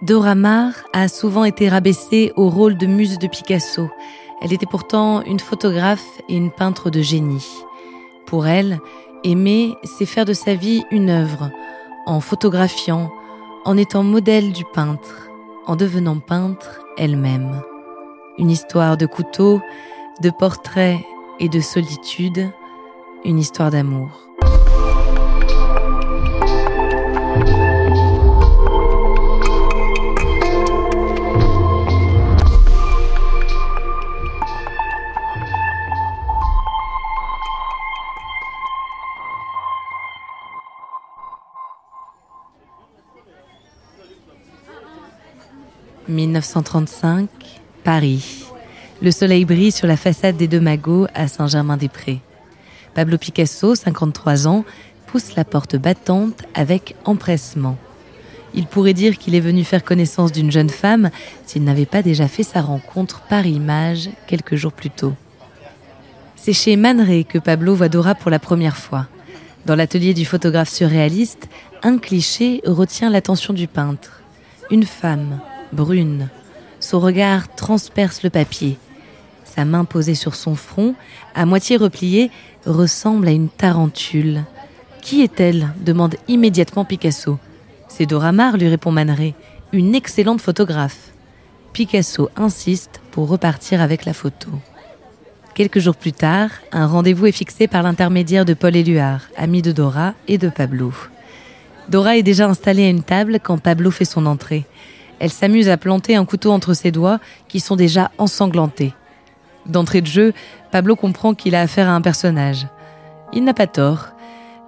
Dora Maar a souvent été rabaissée au rôle de muse de Picasso. Elle était pourtant une photographe et une peintre de génie. Pour elle, aimer, c'est faire de sa vie une œuvre, en photographiant, en étant modèle du peintre, en devenant peintre elle-même. Une histoire de couteau, de portraits et de solitude, une histoire d'amour. « 1935, Paris. Le soleil brille sur la façade des Deux Magots à Saint-Germain-des-Prés. Pablo Picasso, 53 ans, pousse la porte battante avec empressement. Il pourrait dire qu'il est venu faire connaissance d'une jeune femme s'il n'avait pas déjà fait sa rencontre par image quelques jours plus tôt. C'est chez Man que Pablo voit Dora pour la première fois. Dans l'atelier du photographe surréaliste, un cliché retient l'attention du peintre. Une femme, brune. Son regard transperce le papier. Sa main posée sur son front, à moitié repliée, ressemble à une tarentule. Qui est-elle demande immédiatement Picasso. C'est Dora Maar, lui répond Manet, une excellente photographe. Picasso insiste pour repartir avec la photo. Quelques jours plus tard, un rendez-vous est fixé par l'intermédiaire de Paul Éluard, ami de Dora et de Pablo. Dora est déjà installée à une table quand Pablo fait son entrée. Elle s'amuse à planter un couteau entre ses doigts qui sont déjà ensanglantés. D'entrée de jeu, Pablo comprend qu'il a affaire à un personnage. Il n'a pas tort.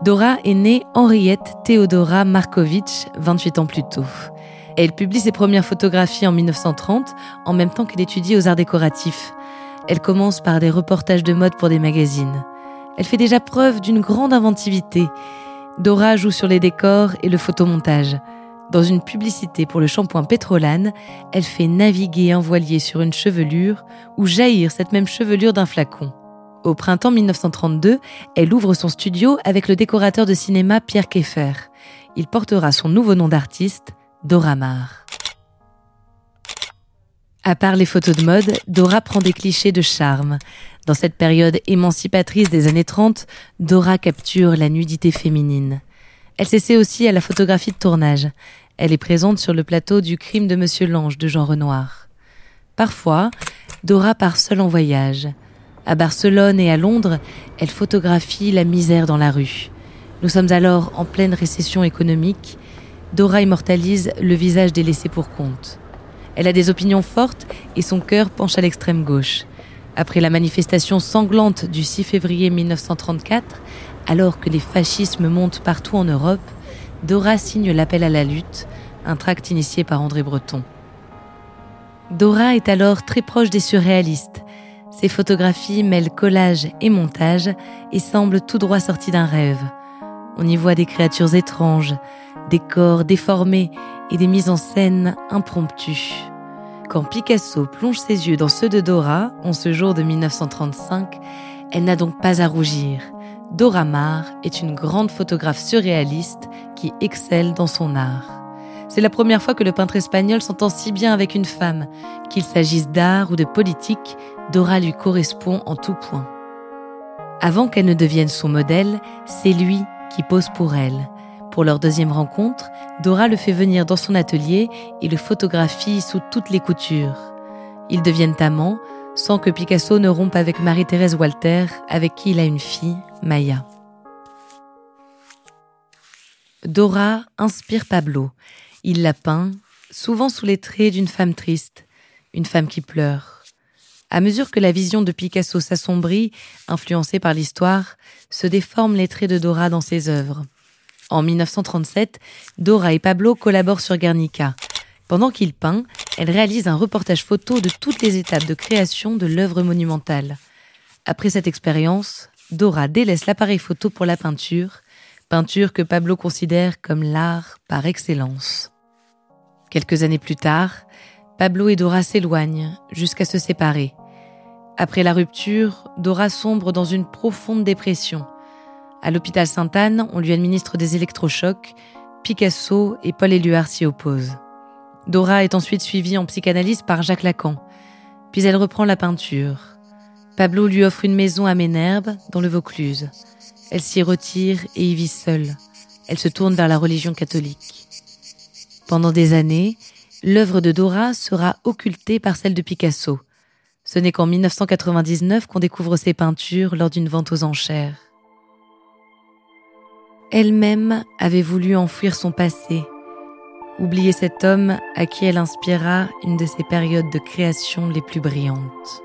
Dora est née Henriette Theodora Markovitch 28 ans plus tôt. Elle publie ses premières photographies en 1930, en même temps qu'elle étudie aux arts décoratifs. Elle commence par des reportages de mode pour des magazines. Elle fait déjà preuve d'une grande inventivité. Dora joue sur les décors et le photomontage. Dans une publicité pour le shampoing Pétrolane, elle fait naviguer un voilier sur une chevelure ou jaillir cette même chevelure d'un flacon. Au printemps 1932, elle ouvre son studio avec le décorateur de cinéma Pierre Keffer. Il portera son nouveau nom d'artiste, Dora Maar. À part les photos de mode, Dora prend des clichés de charme. Dans cette période émancipatrice des années 30, Dora capture la nudité féminine. Elle s'essaie aussi à la photographie de tournage. Elle est présente sur le plateau du crime de Monsieur Lange de Jean Renoir. Parfois, Dora part seule en voyage. À Barcelone et à Londres, elle photographie la misère dans la rue. Nous sommes alors en pleine récession économique. Dora immortalise le visage des laissés pour compte. Elle a des opinions fortes et son cœur penche à l'extrême gauche. Après la manifestation sanglante du 6 février 1934, alors que les fascismes montent partout en Europe, Dora signe l'appel à la lutte, un tract initié par André Breton. Dora est alors très proche des surréalistes. Ses photographies mêlent collage et montage et semblent tout droit sorties d'un rêve. On y voit des créatures étranges, des corps déformés et des mises en scène impromptues. Quand Picasso plonge ses yeux dans ceux de Dora, en ce jour de 1935, elle n'a donc pas à rougir. Dora Maar est une grande photographe surréaliste qui excelle dans son art. C'est la première fois que le peintre espagnol s'entend si bien avec une femme. Qu'il s'agisse d'art ou de politique, Dora lui correspond en tout point. Avant qu'elle ne devienne son modèle, c'est lui qui pose pour elle. Pour leur deuxième rencontre, Dora le fait venir dans son atelier et le photographie sous toutes les coutures. Ils deviennent amants sans que Picasso ne rompe avec Marie-Thérèse Walter, avec qui il a une fille, Maya. Dora inspire Pablo. Il la peint, souvent sous les traits d'une femme triste, une femme qui pleure. À mesure que la vision de Picasso s'assombrit, influencée par l'histoire, se déforment les traits de Dora dans ses œuvres. En 1937, Dora et Pablo collaborent sur Guernica. Pendant qu'il peint, elle réalise un reportage photo de toutes les étapes de création de l'œuvre monumentale. Après cette expérience, Dora délaisse l'appareil photo pour la peinture peinture que Pablo considère comme l'art par excellence. Quelques années plus tard, Pablo et Dora s'éloignent jusqu'à se séparer. Après la rupture, Dora sombre dans une profonde dépression. À l'hôpital Sainte-Anne, on lui administre des électrochocs. Picasso et Paul Éluard s'y opposent. Dora est ensuite suivie en psychanalyse par Jacques Lacan. Puis elle reprend la peinture. Pablo lui offre une maison à Ménherbe, dans le Vaucluse. Elle s'y retire et y vit seule. Elle se tourne vers la religion catholique. Pendant des années, l'œuvre de Dora sera occultée par celle de Picasso. Ce n'est qu'en 1999 qu'on découvre ses peintures lors d'une vente aux enchères. Elle-même avait voulu enfouir son passé, oublier cet homme à qui elle inspira une de ses périodes de création les plus brillantes.